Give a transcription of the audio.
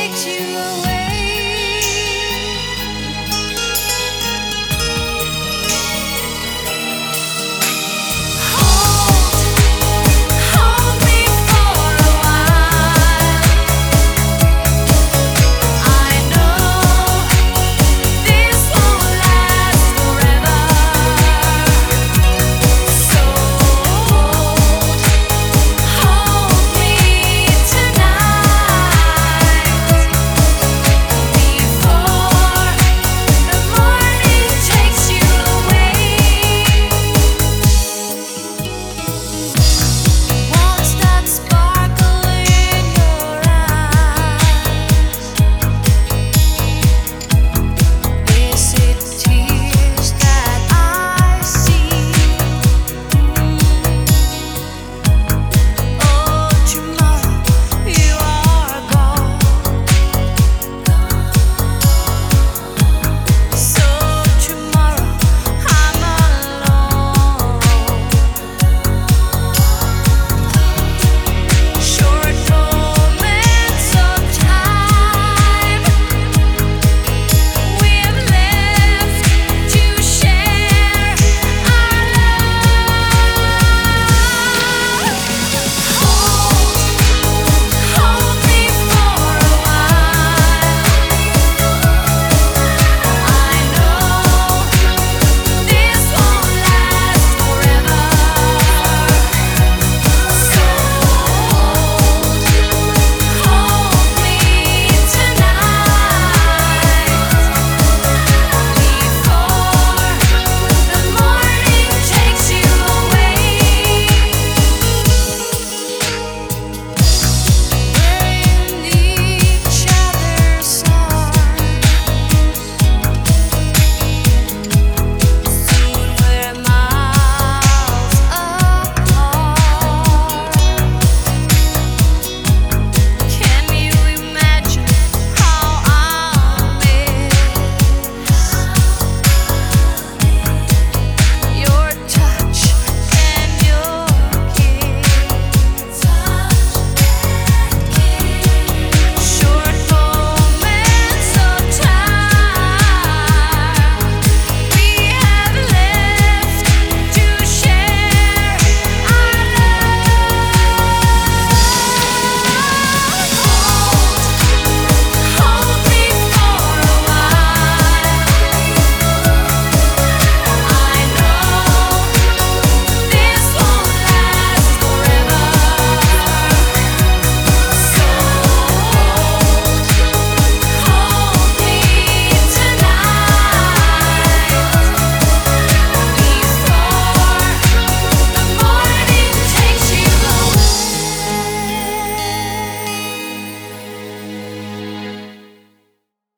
takes you away.